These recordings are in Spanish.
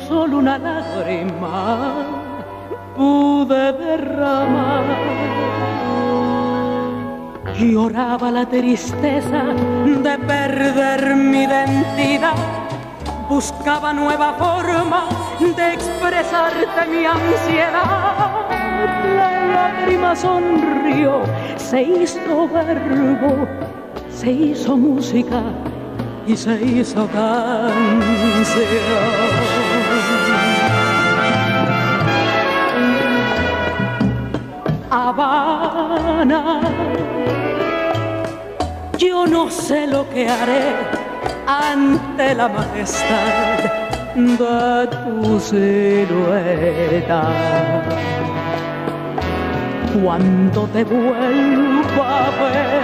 Solo una lágrima pude derramar. Lloraba la tristeza de perder mi identidad. Buscaba nueva forma de expresarte mi ansiedad. La lágrima sonrió, se hizo verbo, se hizo música y se hizo canción. Habana, yo no sé lo que haré ante la majestad de tu silueta. Cuando te vuelva a ver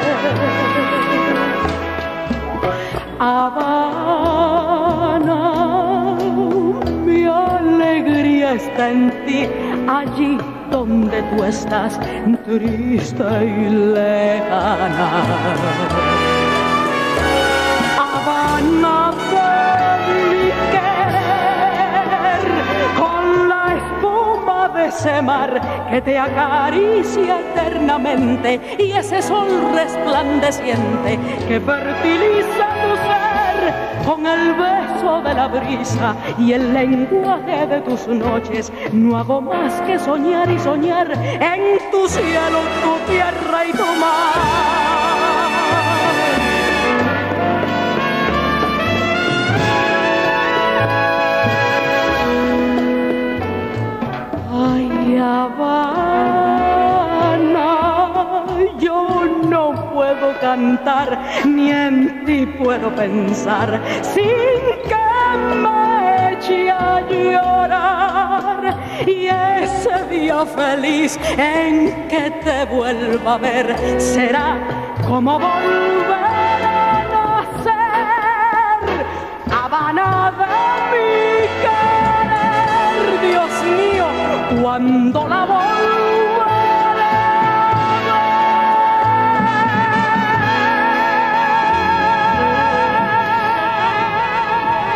Habana, mi alegría está en ti, allí donde tú estás, triste y lejana. Habana de mi querer, con la espuma de ese mar que te acaricia eternamente y ese sol resplandeciente que fertiliza con el beso de la brisa y el lenguaje de tus noches. No hago más que soñar y soñar en tu cielo, tu tierra puedo pensar, sin que me eche a llorar. Y ese día feliz en que te vuelva a ver será como volver a nacer. Habana de mi querer, Dios mío, cuando la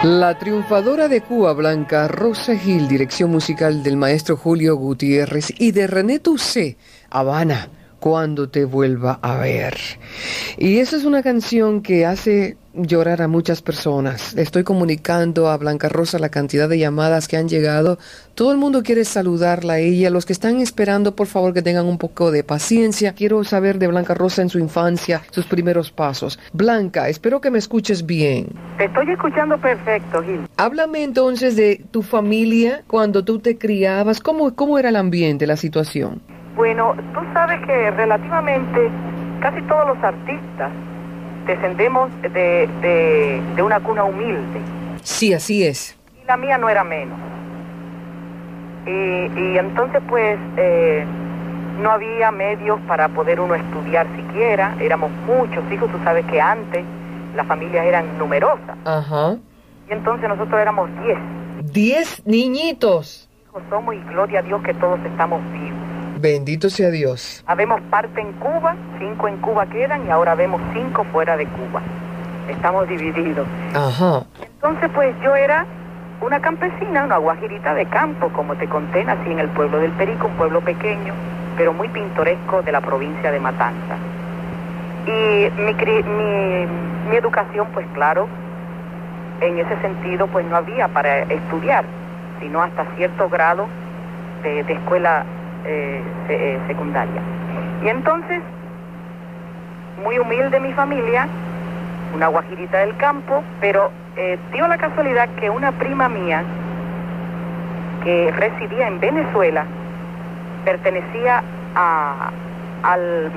La triunfadora de Cuba, Blanca Rosa Gil, dirección musical del maestro Julio Gutiérrez y de René Toussaint, Habana, cuando te vuelva a ver. Y esa es una canción que hace llorar a muchas personas. Estoy comunicando a Blanca Rosa la cantidad de llamadas que han llegado. Todo el mundo quiere saludarla a ella. Los que están esperando, por favor, que tengan un poco de paciencia. Quiero saber de Blanca Rosa en su infancia, sus primeros pasos. Blanca, espero que me escuches bien. Te estoy escuchando perfecto, Gil. Háblame entonces de tu familia cuando tú te criabas. ¿Cómo, cómo era el ambiente, la situación? Bueno, tú sabes que relativamente casi todos los artistas descendemos de, de, una cuna humilde. Sí, así es. Y la mía no era menos. Y, y entonces pues eh, no había medios para poder uno estudiar siquiera, éramos muchos hijos, tú sabes que antes las familias eran numerosas. Ajá. Y entonces nosotros éramos diez. Diez niñitos. Somos y gloria a Dios que todos estamos vivos. Bendito sea Dios. Habemos parte en Cuba, cinco en Cuba quedan y ahora vemos cinco fuera de Cuba. Estamos divididos. Ajá. Entonces, pues yo era una campesina, una guajirita de campo, como te conté, nací en el pueblo del Perico, un pueblo pequeño, pero muy pintoresco de la provincia de Matanza. Y mi, mi, mi educación, pues claro, en ese sentido, pues no había para estudiar, sino hasta cierto grado de, de escuela eh, eh, secundaria. Y entonces, muy humilde mi familia, una guajirita del campo, pero eh, dio la casualidad que una prima mía que residía en Venezuela pertenecía a, al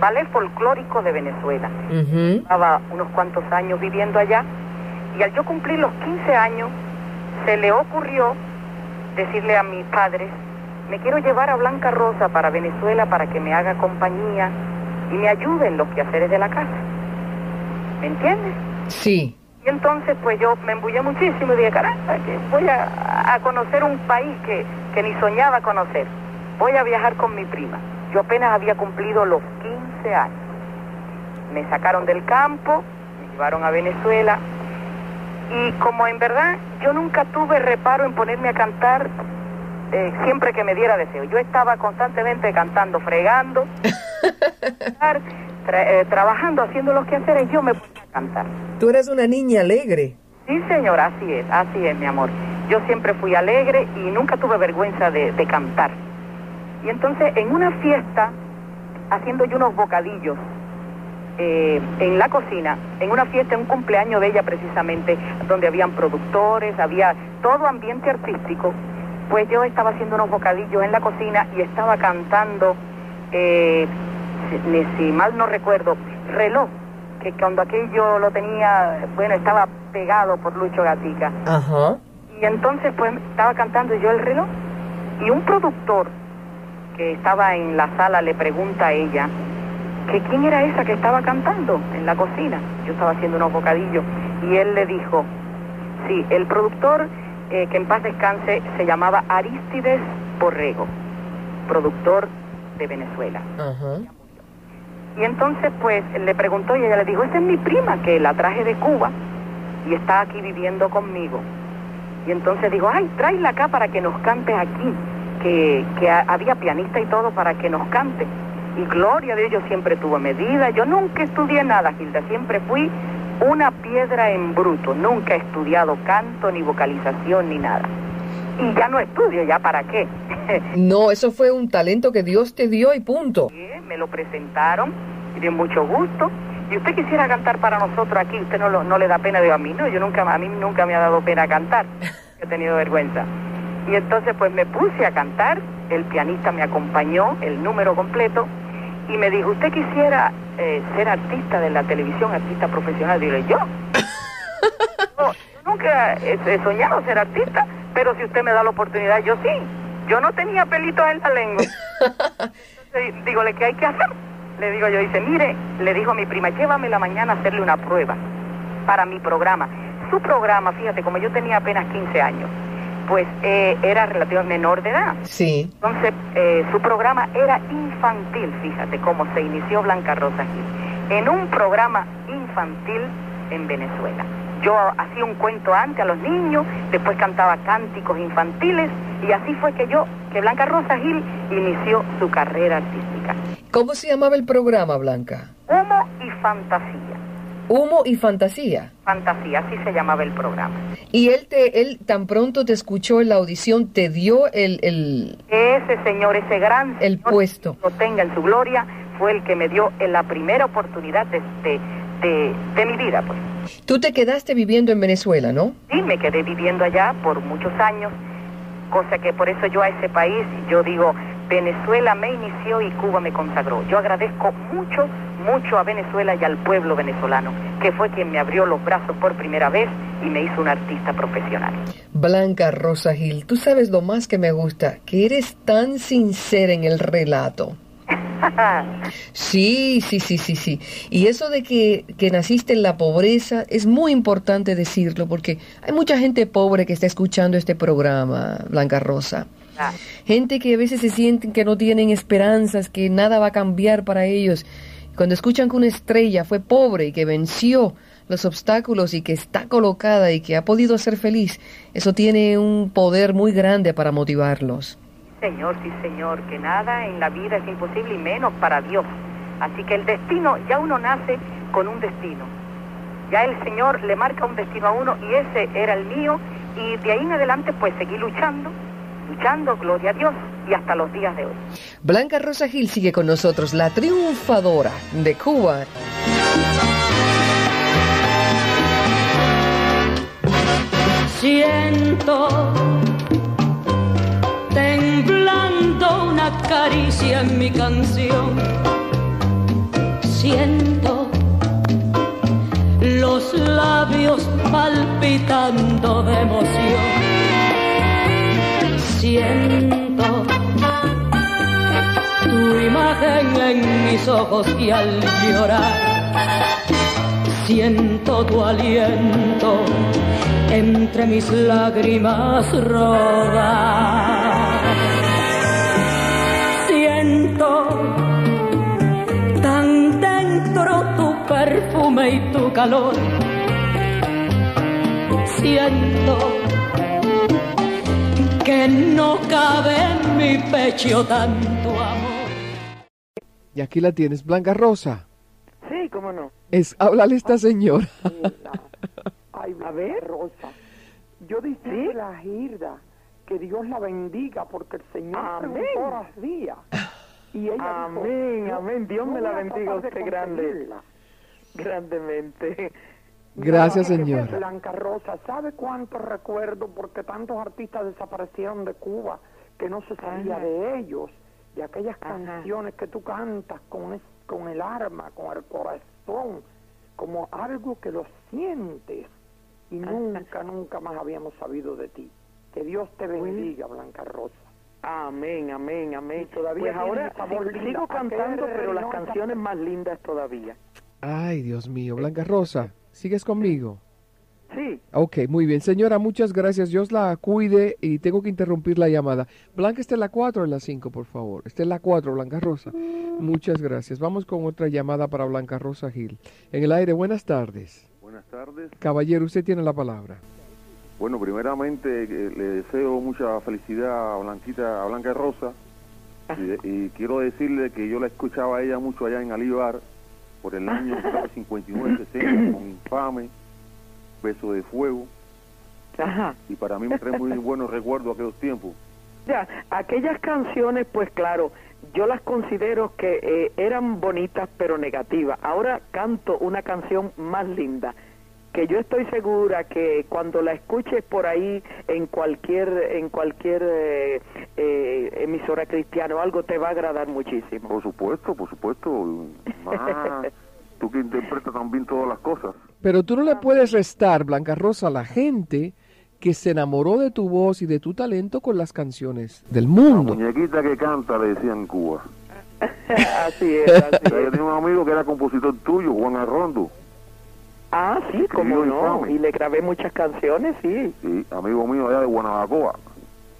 ballet folclórico de Venezuela. Estaba unos cuantos años viviendo allá y al yo cumplir los 15 años se le ocurrió decirle a mis padres, me quiero llevar a Blanca Rosa para Venezuela para que me haga compañía y me ayude en los quehaceres de la casa. ¿Me entiendes? Sí. Y entonces pues yo me embullé muchísimo y dije, caramba, que voy a, conocer un país que, que ni soñaba conocer. Voy a viajar con mi prima. Yo apenas había cumplido los 15 años. Me sacaron del campo, me llevaron a Venezuela y como en verdad yo nunca tuve reparo en ponerme a cantar eh, siempre que me diera deseo. Yo estaba constantemente cantando, fregando, eh, trabajando, haciendo los quehaceres, yo me ponía a cantar. Tú eres una niña alegre. Sí, señor, así es, así es, mi amor. Yo siempre fui alegre y nunca tuve vergüenza de, cantar. Y entonces, en una fiesta, haciendo yo unos bocadillos eh, en la cocina, en una fiesta, en un cumpleaños de ella precisamente, donde habían productores, había todo ambiente artístico, pues yo estaba haciendo unos bocadillos en la cocina y estaba cantando, eh, si, mal no recuerdo, reloj, que cuando aquello lo tenía, bueno, estaba pegado por Lucho Gatica. Ajá. Y entonces pues estaba cantando yo el reloj y un productor que estaba en la sala le pregunta a ella que quién era esa que estaba cantando en la cocina. Yo estaba haciendo unos bocadillos y él le dijo, sí, el productor eh, que en paz descanse, se llamaba Aristides Borrego, productor de Venezuela. Y entonces pues le preguntó y ella le dijo, esa es mi prima que la traje de Cuba y está aquí viviendo conmigo. Y entonces digo, ay, tráela acá para que nos cante aquí, que, que había pianista y todo para que nos cante. Y gloria de ellos siempre tuvo medida. Yo nunca estudié nada, Gilda, siempre fui una piedra en bruto. Nunca he estudiado canto, ni vocalización, ni nada. Y ya no estudio, ¿ya para qué? no, eso fue un talento que Dios te dio y punto. me lo presentaron y de mucho gusto. Y usted quisiera cantar para nosotros aquí, usted no, no le da pena, de a mí no, yo nunca, a mí nunca me ha dado pena cantar, he tenido vergüenza. Y entonces pues me puse a cantar, el pianista me acompañó, el número completo, y me dijo, ¿usted quisiera eh, ser artista de la televisión, artista profesional? Digo, ¿yo? yo nunca he, soñado ser artista, pero si usted me da la oportunidad, yo sí. Yo no tenía pelitos en la lengua. Entonces, digo, ¿qué hay que hacer? Le digo yo, dice, mire, le dijo a mi prima, llévame la mañana a hacerle una prueba para mi programa. Su programa, fíjate, como yo tenía apenas 15 años, pues eh, era relativamente menor de edad. Sí. Entonces, eh, su programa era infantil, fíjate cómo se inició Blanca Rosa Gil, en un programa infantil en Venezuela. Yo hacía un cuento antes a los niños, después cantaba cánticos infantiles y así fue que yo, que Blanca Rosa Gil inició su carrera artística. ¿Cómo se llamaba el programa, Blanca? Humo y fantasía. Humo y fantasía. Fantasía, así se llamaba el programa. Y él te, él tan pronto te escuchó en la audición, te dio el, el ese señor, ese gran el puesto. lo tenga en su gloria, fue el que me dio en la primera oportunidad de, de, de, mi vida, pues. Tú te quedaste viviendo en Venezuela, ¿no? Sí, me quedé viviendo allá por muchos años, cosa que por eso yo a ese país, yo digo, Venezuela me inició y Cuba me consagró. Yo agradezco mucho, mucho a Venezuela y al pueblo venezolano, que fue quien me abrió los brazos por primera vez y me hizo un artista profesional. Blanca Rosa Gil, tú sabes lo más que me gusta, que eres tan sincera en el relato. sí, sí, sí, sí, sí. Y eso de que, que, naciste en la pobreza es muy importante decirlo porque hay mucha gente pobre que está escuchando este programa, Blanca Rosa. Gente que a veces se sienten que no tienen esperanzas, que nada va a cambiar para ellos. Cuando escuchan que una estrella fue pobre y que venció los obstáculos y que está colocada y que ha podido ser feliz, eso tiene un poder muy grande para motivarlos. Señor, sí, Señor, que nada en la vida es imposible y menos para Dios. Así que el destino, ya uno nace con un destino. Ya el Señor le marca un destino a uno y ese era el mío y de ahí en adelante pues seguí luchando luchando, gloria a Dios, y hasta los días de hoy. Blanca Rosa Gil sigue con nosotros, la triunfadora de Cuba. Siento temblando una caricia en mi canción. Siento los labios palpitando de emoción. Siento tu imagen en mis ojos y al llorar siento tu aliento entre mis lágrimas rodar. Siento tan dentro tu perfume y tu calor. Siento que no cabe en mi pecho tanto. Y aquí la tienes, Blanca Rosa. Sí, cómo no. Es, háblale a esta señora. Ay, a ver, Rosa. Yo dije la girda, que Dios la bendiga, porque el Señor Amén. las días. Y ella Amén, dijo, amén. Dios me la bendiga a usted grande. Grandemente. Gracias, Ay, señora. Blanca Rosa, ¿sabe cuánto recuerdo? Porque tantos artistas desaparecieron de Cuba que no se sabía Ajá. de ellos, de aquellas Ajá. canciones que tú cantas con, es- con el alma, con el corazón, como algo que lo sientes y Ajá. nunca, nunca más habíamos sabido de ti. Que Dios te bendiga, Blanca Rosa. Amén, amén, amén. Y todavía pues ahora linda. sigo cantando, pero las canciones más lindas todavía. Ay, Dios mío, Blanca Rosa, ¿sigues conmigo? Sí, Ok, muy bien. Señora, muchas gracias. Dios la cuide y tengo que interrumpir la llamada. Blanca, ¿está en la 4 o en la 5, por favor? Está en la 4, Blanca Rosa. Muchas gracias. Vamos con otra llamada para Blanca Rosa Gil. En el aire, buenas tardes. Buenas tardes. Caballero, usted tiene la palabra. Bueno, primeramente eh, le deseo mucha felicidad a Blanquita, a Blanca Rosa. Y, de- y quiero decirle que yo la escuchaba a ella mucho allá en Alibar por el año 59-60 con Infame, Beso de Fuego. ajá. Y para mí me trae muy buenos recuerdos aquellos tiempos. Ya, aquellas canciones, pues claro, yo las considero que eh, eran bonitas pero negativas. Ahora canto una canción más linda, que yo estoy segura que cuando la escuches por ahí en cualquier en cualquier eh, eh, emisora cristiana o algo te va a agradar muchísimo. Por supuesto, por supuesto. Ah, tú que interpretas también todas las cosas. Pero tú no le puedes restar, Blanca Rosa, a la gente que se enamoró de tu voz y de tu talento con las canciones del La mundo. muñequita que canta, le decían en Cuba. así es, así Yo es. tenía un amigo que era compositor tuyo, Juan Arrondo. Ah, sí, como no. Infame. Y le grabé muchas canciones, sí. Sí, amigo mío allá de Guanabacoa.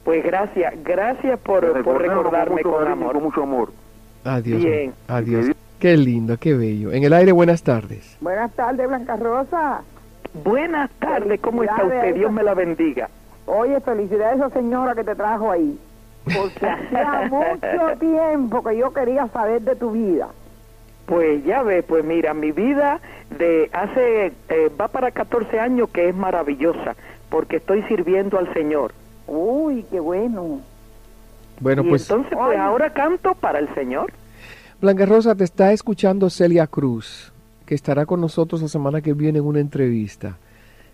Pues gracias, gracias por, recordarme con mucho con cariño amor. Con mucho amor. Adiós. Bien. Adiós. Qué lindo, qué bello. En el aire, buenas tardes. Buenas tardes, Blanca Rosa. Buenas tardes, ¿cómo está usted? Dios me la bendiga. Oye, felicidades a esa señora que te trajo ahí. Porque hacía mucho tiempo que yo quería saber de tu vida. Pues ya ve, pues mira, mi vida de hace, eh, va para 14 años que es maravillosa, porque estoy sirviendo al Señor. Uy, qué bueno. Bueno, y pues entonces, pues Oye. ahora canto para el Señor. Blanca Rosa te está escuchando Celia Cruz, que estará con nosotros la semana que viene en una entrevista.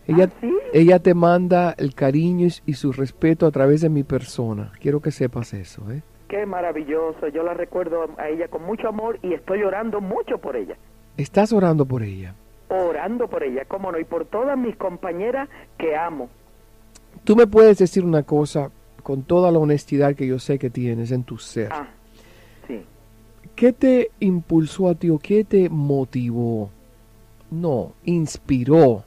Ella, ¿Ah, sí? ella te manda el cariño y, y su respeto a través de mi persona. Quiero que sepas eso, ¿eh? Qué maravilloso, yo la recuerdo a ella con mucho amor y estoy orando mucho por ella. Estás orando por ella. Orando por ella, cómo no, y por todas mis compañeras que amo. Tú me puedes decir una cosa con toda la honestidad que yo sé que tienes en tu ser. Ah. ¿Qué te impulsó a ti o qué te motivó? No, inspiró.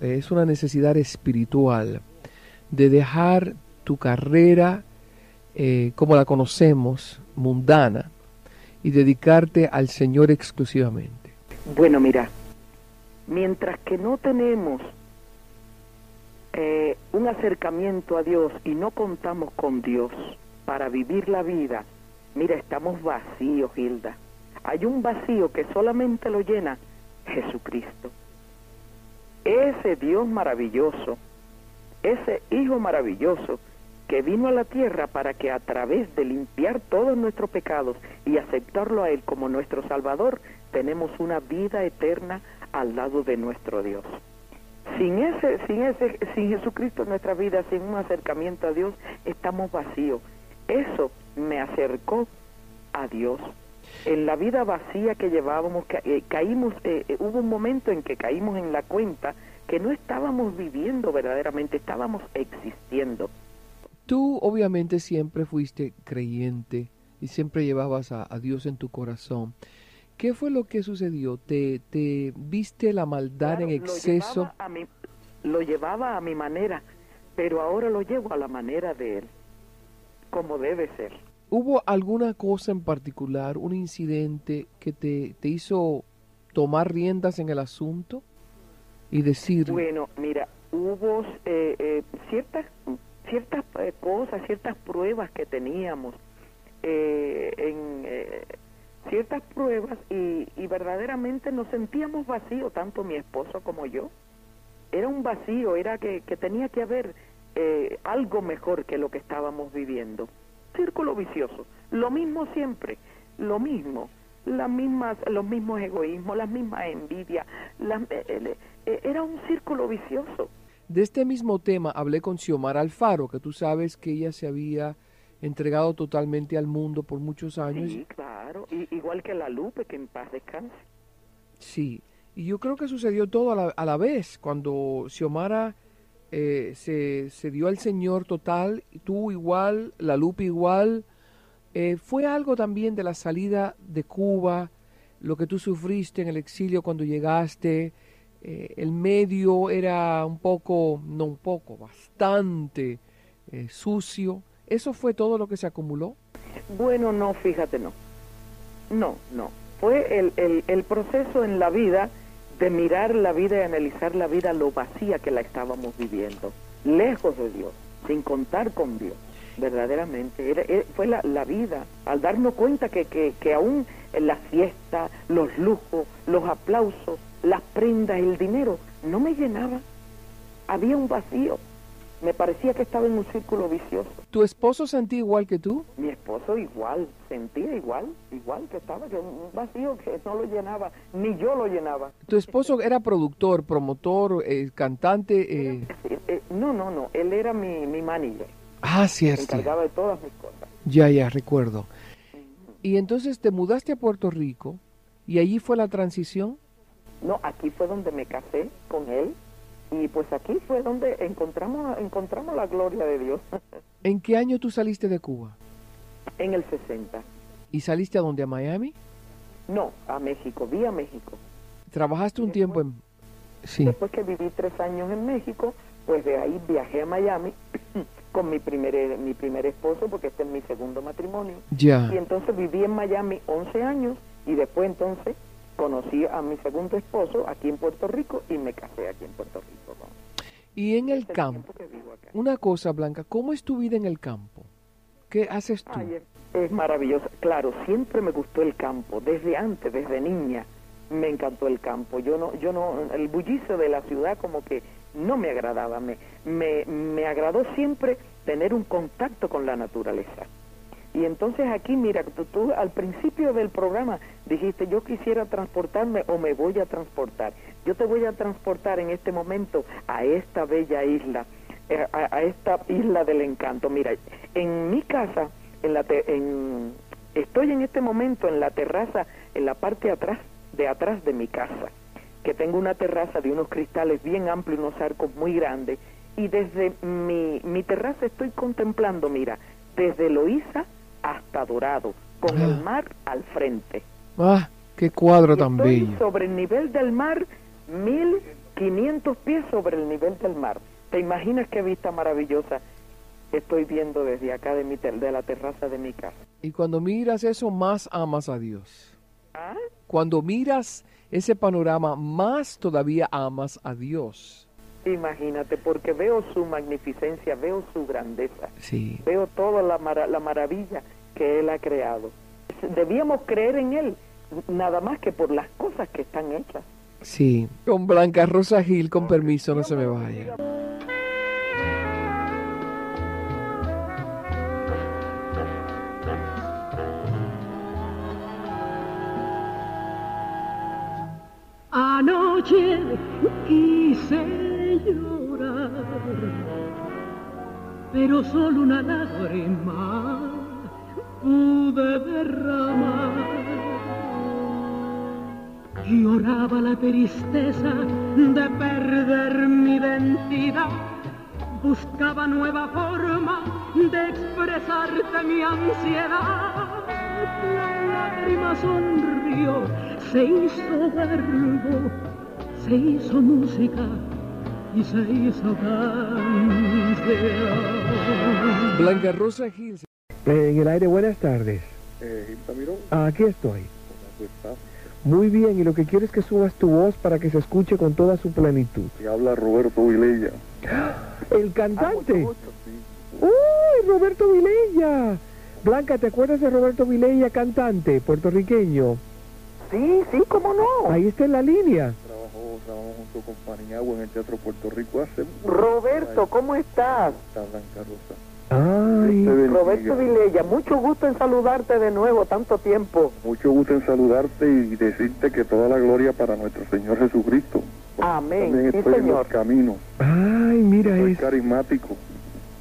Es una necesidad espiritual de dejar tu carrera eh, como la conocemos, mundana, y dedicarte al Señor exclusivamente. Bueno, mira, mientras que no tenemos eh, un acercamiento a Dios y no contamos con Dios para vivir la vida, mira, estamos vacíos, Hilda. Hay un vacío que solamente lo llena Jesucristo. Ese Dios maravilloso, ese Hijo maravilloso que vino a la tierra para que a través de limpiar todos nuestros pecados y aceptarlo a Él como nuestro Salvador, tenemos una vida eterna al lado de nuestro Dios. Sin ese, sin ese, sin Jesucristo en nuestra vida, sin un acercamiento a Dios, estamos vacíos. Eso me acercó a Dios. En la vida vacía que llevábamos, eh, caímos, eh, eh, hubo un momento en que caímos en la cuenta que no estábamos viviendo verdaderamente, estábamos existiendo. Tú obviamente siempre fuiste creyente y siempre llevabas a, Dios en tu corazón. ¿Qué fue lo que sucedió? ¿Te, te viste la maldad en exceso? Lo llevaba, a mi, lo llevaba a mi manera, pero ahora lo llevo a la manera de Él, como debe ser. ¿Hubo alguna cosa en particular, un incidente que te, te hizo tomar riendas en el asunto y decir... Bueno, mira, hubo eh, eh, ciertas ciertas eh, cosas, ciertas pruebas que teníamos, eh, en eh, ciertas pruebas y, verdaderamente nos sentíamos vacíos, tanto mi esposo como yo. Era un vacío, era que, tenía que haber algo mejor que lo que estábamos viviendo. Círculo vicioso, lo mismo siempre, lo mismo, las mismas, los mismos egoísmos, las mismas envidias, era un círculo vicioso. De este mismo tema hablé con Xiomara Alfaro, que tú sabes que ella se había entregado totalmente al mundo por muchos años. Sí, claro, igual que la Lupe, que en paz descanse. Sí, y yo creo que sucedió todo a la, vez, cuando Xiomara eh, se, se, dio al Señor total, tú igual, la Lupe igual. Eh, fue algo también de la salida de Cuba, lo que tú sufriste en el exilio cuando llegaste, eh, el medio era un poco, no un poco, bastante sucio. ¿Eso fue todo lo que se acumuló? Bueno, no, fíjate, no. No, no. Fue el proceso en la vida de mirar la vida y analizar la vida lo vacía que la estábamos viviendo, lejos de Dios, sin contar con Dios, verdaderamente. Era, fue la, la, vida, al darnos cuenta que, que, que aún en la fiesta, los lujos, los aplausos, las prendas, el dinero, no me llenaba. Había un vacío. Me parecía que estaba en un círculo vicioso. ¿Tu esposo sentía igual que tú? Mi esposo igual, sentía igual, igual que estaba, que un vacío que no lo llenaba, ni yo lo llenaba. ¿Tu esposo era productor, promotor, eh, cantante? Eh? Eh, no, no, no, él era mi, mi manager. Ah, cierto. Se encargaba de todas mis cosas. Ya, ya, recuerdo. Y entonces te mudaste a Puerto Rico y allí fue la transición. No, aquí fue donde me casé con él y pues aquí fue donde encontramos encontramos la gloria de Dios. ¿En qué año tú saliste de Cuba? En el 60. ¿Y saliste a dónde? ¿A Miami? No, a México, vi a México. ¿Trabajaste un tiempo en...? Sí. Después que viví tres años en México, pues de ahí viajé a Miami con mi primer, mi primer esposo, porque este es mi segundo matrimonio. Ya. Y entonces viví en Miami 11 años y después entonces conocí a mi segundo esposo aquí en Puerto Rico y me casé aquí en Puerto Rico. Y en el campo, una cosa, Blanca, ¿cómo es tu vida en el campo? ¿Qué haces tú? es, maravilloso. Claro, siempre me gustó el campo, desde antes, desde niña, me encantó el campo. Yo no, yo no, el bullicio de la ciudad como que no me agradaba, me, me, me agradó siempre tener un contacto con la naturaleza. Y entonces aquí, mira, tú, al principio del programa dijiste, yo quisiera transportarme o me voy a transportar. Yo te voy a transportar en este momento a esta bella isla, eh, a, esta isla del encanto. Mira, en mi casa, en la en, estoy en este momento en la terraza, en la parte atrás, de atrás de mi casa, que tengo una terraza de unos cristales bien amplios, unos arcos muy grandes, y desde mi, mi terraza estoy contemplando, mira, desde Loíza hasta Dorado, con el ah. mar al frente. ¡Ah! ¡Qué cuadro tan bello! Sobre el nivel del mar, 1500 pies sobre el nivel del mar. ¿Te imaginas qué vista maravillosa estoy viendo desde acá de, mi de la terraza de mi casa? Y cuando miras eso, más amas a Dios. ¿Ah? Cuando miras ese panorama, más todavía amas a Dios. Imagínate, porque veo su magnificencia, veo su grandeza, sí. veo toda la, la maravilla que Él ha creado. Debíamos creer en Él, nada más que por las cosas que están hechas. Sí, con Blanca Rosa Gil, con permiso, no se me vaya. Anoche quise llorar, pero solo una lágrima pude derramar. Lloraba la tristeza de perder mi identidad, buscaba nueva forma de expresarte mi ansiedad. La lágrima sonrió, se hizo verbo, se hizo música y se hizo canción. Blanca Rosa Gil. En el aire, buenas tardes. Eh, Gil Aquí estoy. Muy bien, y lo que quiero es que subas tu voz para que se escuche con toda su plenitud. Y habla Roberto Vilella. El cantante. ¡Uy, Roberto Vilella! Blanca, ¿te acuerdas de Roberto Vilella, cantante puertorriqueño? Sí, sí, cómo no. Ahí está en la línea. Trabajó junto con Paniagua en el Teatro Puerto Rico hace... Roberto, ¿cómo estás? Está Blanca Rosa. Ay. Roberto Vilella, mucho gusto en saludarte de nuevo, tanto tiempo. Mucho gusto en saludarte y decirte que toda la gloria para nuestro Señor Jesucristo. Amén, También sí, estoy en señor. los caminos. ay, mira Soy eso. carismático.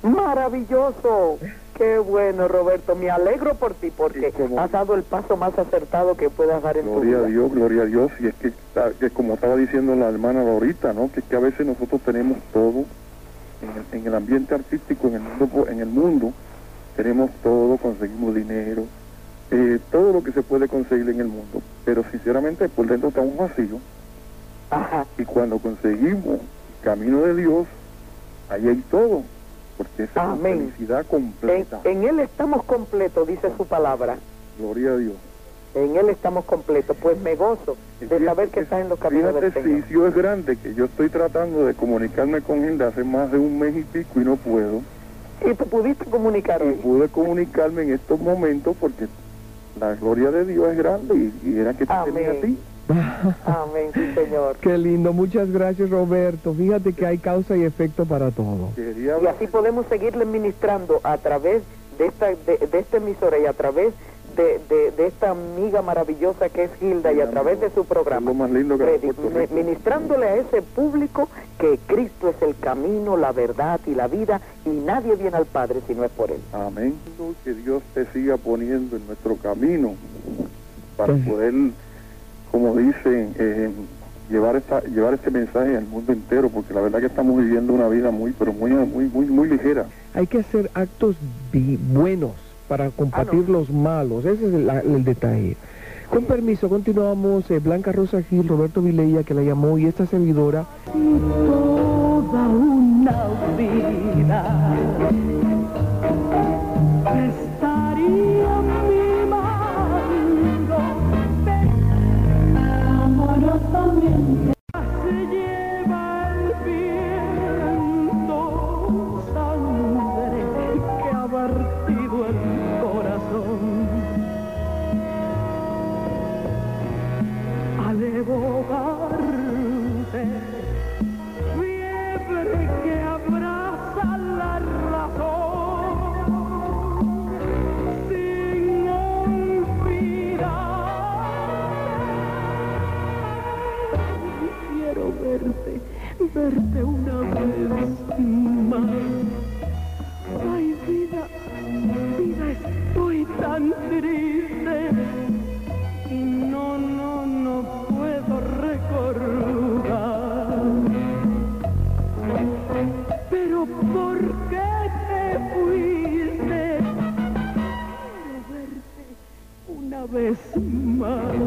Maravilloso. Qué bueno, Roberto. Me alegro por ti porque has dado el paso más acertado que puedas dar en tu Gloria a vida. Dios, gloria a Dios. Y es que, ah, que como estaba diciendo la hermana ahorita, ¿no? Que, que a veces nosotros tenemos todo en el, en el ambiente artístico, en el mundo, en el mundo tenemos todo, conseguimos dinero, eh, todo lo que se puede conseguir en el mundo. Pero sinceramente por dentro estamos vacíos. Ajá. Y cuando conseguimos el camino de Dios, ahí hay todo. Porque esa es la Amén. felicidad completa. en Él estamos completos, dice su palabra. Gloria a Dios. En Él estamos completos. Pues me gozo de saber que estás en los caminos del Señor. si Dios es grande, que yo estoy tratando de comunicarme con él de hace más de un mes y pico y no puedo. Y te pudiste comunicar Y hoy. pude comunicarme en estos momentos porque la gloria de Dios es grande y, y era que te Amén. tenía a ti. Amén, sí, Señor. Qué lindo, muchas gracias Roberto. Fíjate que hay causa y efecto para todo. Y así podemos seguirle ministrando a través de esta, de, de esta emisora y a través de, de, de esta amiga maravillosa que es Gilda y a través de su programa. Más lindo que ministrándole a ese público que Cristo es el camino, la verdad y la vida y nadie viene al Padre si no es por Él. Amén. Que Dios te siga poniendo en nuestro camino para Sí. poder, como dicen, eh, llevar esta, llevar este mensaje al mundo entero, porque la verdad que estamos viviendo una vida muy, pero muy, muy, muy, muy ligera. Hay que hacer actos buenos para combatir los malos. Ese es el, el detalle. Con permiso, continuamos. eh, Blanca Rosa Gil, Roberto Vilella, que la llamó, y esta servidora. toda una vida ¿por qué te fuiste? Quiero verte una vez más.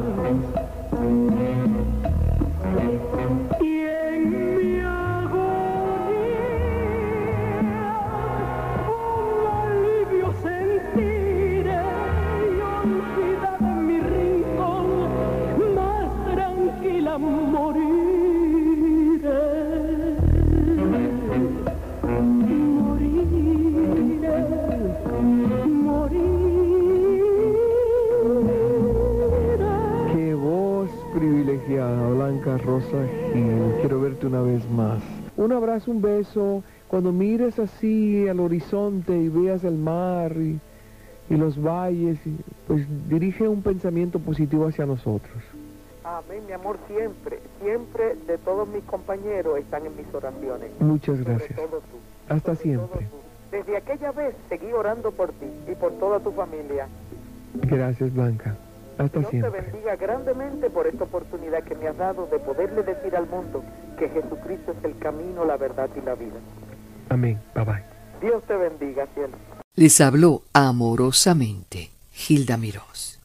Rosa Gil. Quiero verte una vez más. Un abrazo, un beso. Cuando mires así al horizonte y veas el mar y, y los valles, y- pues dirige un pensamiento positivo hacia nosotros. Amén, mi amor, siempre, siempre de todos mis compañeros están en mis oraciones. Muchas Sobre gracias. todo tú. Hasta Sobre todo siempre. tú. Desde aquella vez seguí orando por ti y por toda tu familia. Gracias, Blanca. Hasta Dios siempre. te bendiga grandemente por esta oportunidad que me has dado de poderle decir al mundo que Jesucristo es el camino, la verdad y la vida. Amén. Bye bye. Dios te bendiga, cielo. Les habló amorosamente Gilda Mirós.